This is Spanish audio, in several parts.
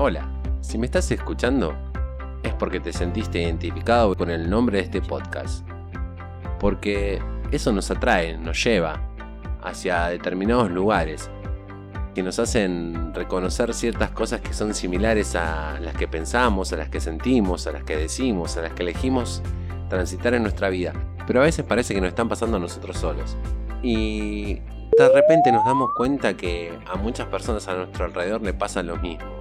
Hola, si me estás escuchando es porque te sentiste identificado con el nombre de este podcast. Porque eso nos atrae, nos lleva hacia determinados lugares que nos hacen reconocer ciertas cosas que son similares a las que pensamos, a las que sentimos, a las que decimos, a las que elegimos transitar en nuestra vida. Pero a veces parece que nos están pasando a nosotros solos. Y de repente nos damos cuenta que a muchas personas a nuestro alrededor le pasa lo mismo.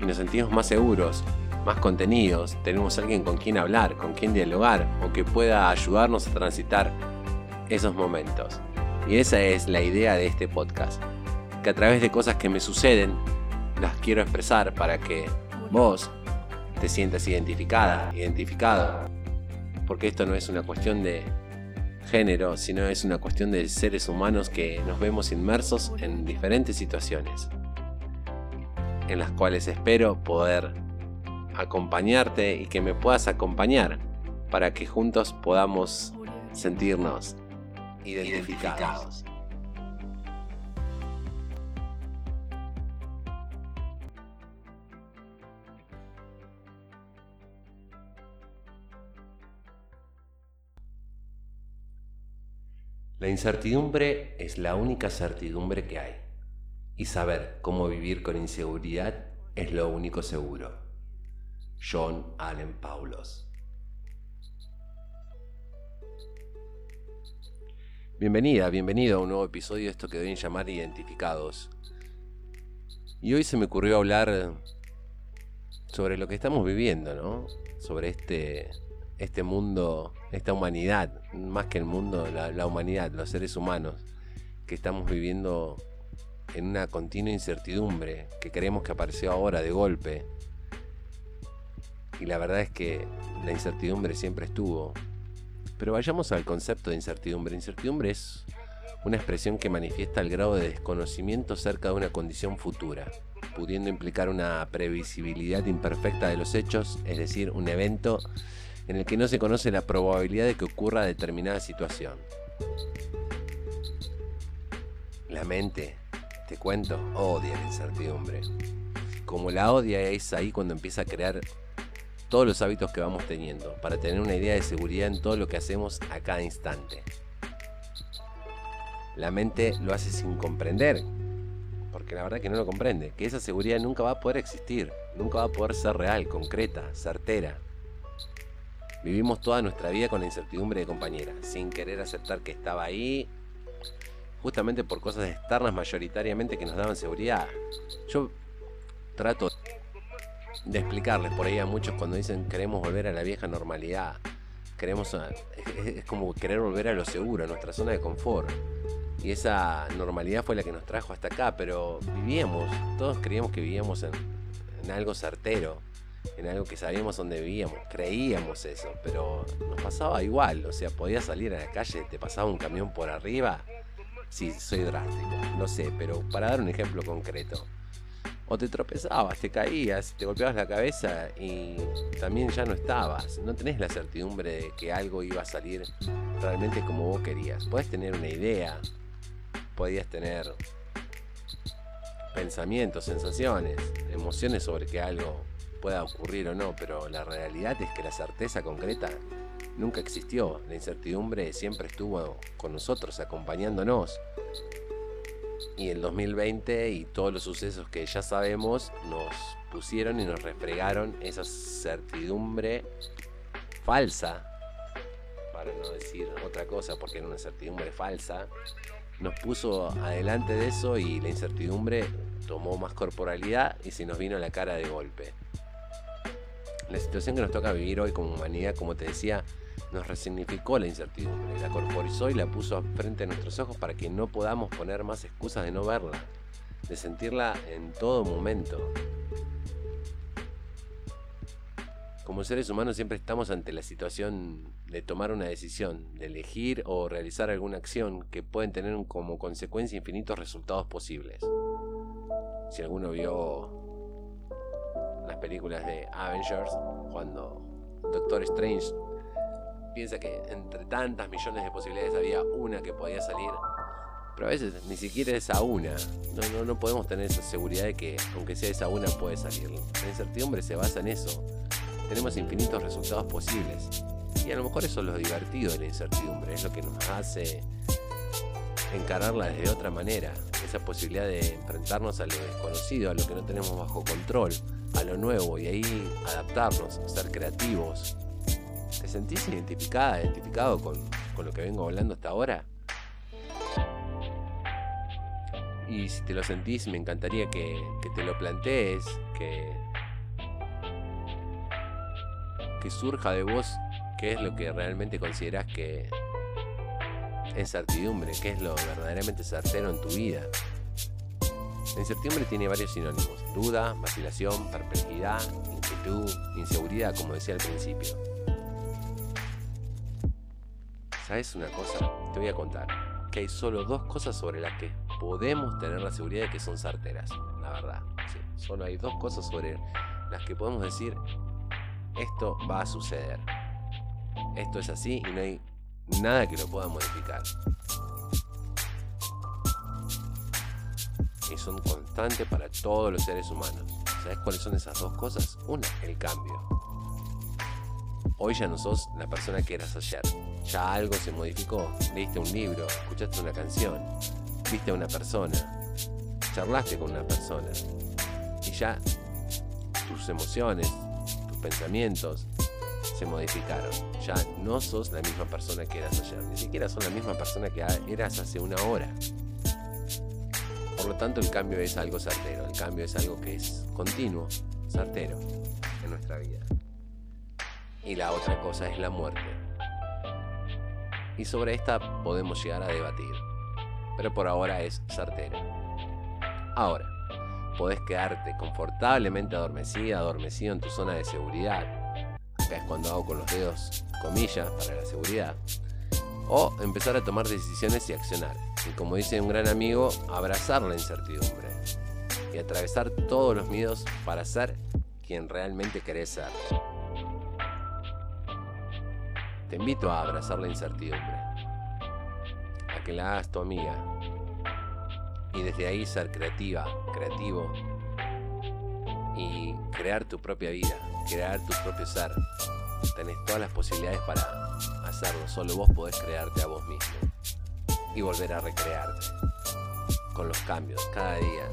Y nos sentimos más seguros, más contenidos, tenemos alguien con quien hablar, con quien dialogar o que pueda ayudarnos a transitar esos momentos. Y esa es la idea de este podcast que a través de cosas que me suceden las quiero expresar para que vos te sientas identificada, identificado. Porque esto no es una cuestión de género, sino es una cuestión de seres humanos que nos vemos inmersos en diferentes situaciones, en las cuales espero poder acompañarte y que me puedas acompañar para que juntos podamos sentirnos identificados. La incertidumbre es la única certidumbre que hay. Y saber cómo vivir con inseguridad es lo único seguro. John Allen Paulos. Bienvenida, bienvenido a un nuevo episodio de esto que deben llamar Identificados. Y hoy se me ocurrió hablar sobre lo que estamos viviendo, ¿no? Sobre este este mundo, esta humanidad, más que el mundo, la, humanidad, los seres humanos, que estamos viviendo en una continua incertidumbre, que creemos que apareció ahora de golpe. Y la verdad es que la incertidumbre siempre estuvo. Pero vayamos al concepto de incertidumbre. Incertidumbre es una expresión que manifiesta el grado de desconocimiento cerca de una condición futura, pudiendo implicar una previsibilidad imperfecta de los hechos, es decir, un evento en el que no se conoce la probabilidad de que ocurra determinada situación. La mente, te cuento, odia la incertidumbre. Como la odia es ahí cuando empieza a crear todos los hábitos que vamos teniendo, para tener una idea de seguridad en todo lo que hacemos a cada instante. La mente lo hace sin comprender, porque la verdad que no lo comprende, que esa seguridad nunca va a poder existir, nunca va a poder ser real, concreta, certera. Vivimos toda nuestra vida con la incertidumbre de compañera, sin querer aceptar que estaba ahí, justamente por cosas externas mayoritariamente que nos daban seguridad. Yo trato de explicarles por ahí a muchos cuando dicen queremos volver a la vieja normalidad. Queremos, es, como querer volver a lo seguro, a nuestra zona de confort. Y esa normalidad fue la que nos trajo hasta acá, pero vivíamos, todos creíamos que vivíamos en algo certero en algo que sabíamos dónde vivíamos, creíamos eso, pero nos pasaba igual, o sea, podías salir a la calle, te pasaba un camión por arriba, sí, soy drástico, no sé, pero para dar un ejemplo concreto, o te tropezabas, te caías, te golpeabas la cabeza y también ya no estabas, no tenés la certidumbre de que algo iba a salir realmente como vos querías, podés tener una idea, podías tener pensamientos, sensaciones, emociones sobre que algo pueda ocurrir o no, pero la realidad es que la certeza concreta nunca existió. La incertidumbre siempre estuvo con nosotros, acompañándonos. Y el 2020 y todos los sucesos que ya sabemos nos pusieron y nos refregaron esa certidumbre falsa, para no decir otra cosa porque era una certidumbre falsa, nos puso adelante de eso y la incertidumbre tomó más corporalidad y se nos vino la cara de golpe. La situación que nos toca vivir hoy como humanidad, como te decía, nos resignificó la incertidumbre, la corporizó y la puso frente a nuestros ojos para que no podamos poner más excusas de no verla, de sentirla en todo momento. Como seres humanos siempre estamos ante la situación de tomar una decisión, de elegir o realizar alguna acción que pueden tener como consecuencia infinitos resultados posibles. Si alguno vio las películas de Avengers, cuando Doctor Strange piensa que entre tantas millones de posibilidades había una que podía salir Pero a veces ni siquiera es a una. No, no, no podemos tener esa seguridad de que aunque sea esa una puede salir. La incertidumbre se basa en eso. Tenemos infinitos resultados posibles. Y a lo mejor eso es lo divertido de la incertidumbre. Es lo que nos hace encararla desde otra manera. Esa posibilidad de enfrentarnos a lo desconocido, a lo que no tenemos bajo control, a lo nuevo y ahí adaptarnos, ser creativos. ¿Te sentís identificada, identificado con, lo que vengo hablando hasta ahora? Y si te lo sentís, me encantaría que, que te lo plantees, que, que surja de vos qué es lo que realmente considerás que, es certidumbre, qué es lo verdaderamente certero en tu vida. La incertidumbre tiene varios sinónimos, duda, vacilación, perplejidad, inquietud, inseguridad, como decía al principio. ¿Sabes una cosa? Te voy a contar que hay solo dos cosas sobre las que podemos tener la seguridad de que son certeras, la verdad. solo hay dos cosas sobre las que podemos decir esto va a suceder. Esto es así y no hay nada que lo pueda modificar. Y son constantes para todos los seres humanos. ¿Sabes cuáles son esas dos cosas? Una, el cambio. Hoy ya no sos la persona que eras ayer. Ya algo se modificó. Leíste un libro, escuchaste una canción, viste a una persona, charlaste con una persona. Y ya tus emociones, tus pensamientos, se modificaron. Ya no sos la misma persona que eras ayer, ni siquiera sos la misma persona que eras hace una hora. Por lo tanto, el cambio es algo certero, el cambio es algo que es continuo, certero en nuestra vida. Y la otra cosa es la muerte. Y sobre esta podemos llegar a debatir, pero por ahora es certera. Ahora, podés quedarte confortablemente adormecida, adormecido en tu zona de seguridad, es cuando hago con los dedos comillas para la seguridad, o empezar a tomar decisiones y accionar. Y como dice un gran amigo, abrazar la incertidumbre y atravesar todos los miedos para ser quien realmente querés ser. Te invito a abrazar la incertidumbre, a que la hagas tu amiga y desde ahí ser creativa, creativo y crear tu propia vida crear tu propio ser. Tenés todas las posibilidades para hacerlo, solo vos podés crearte a vos mismo y volver a recrearte con los cambios cada día,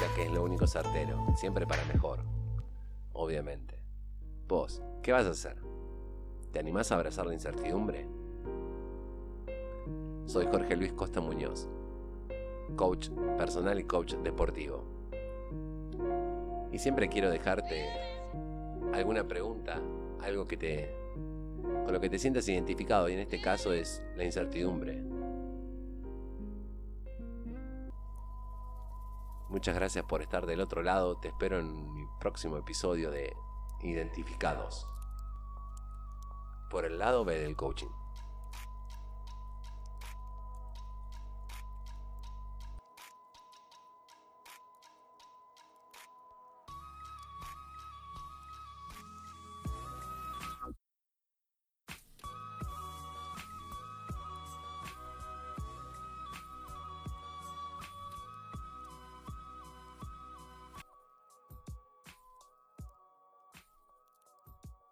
ya que es lo único certero, siempre para mejor, obviamente. Vos, ¿qué vas a hacer? ¿Te animás a abrazar la incertidumbre? Soy Jorge Luis Costa Muñoz, coach personal y coach deportivo. Y siempre quiero dejarte alguna pregunta, algo que te con lo que te sientas identificado y en este caso es la incertidumbre. Muchas gracias por estar del otro lado, te espero en mi próximo episodio de Identificados. Por el lado B del coaching.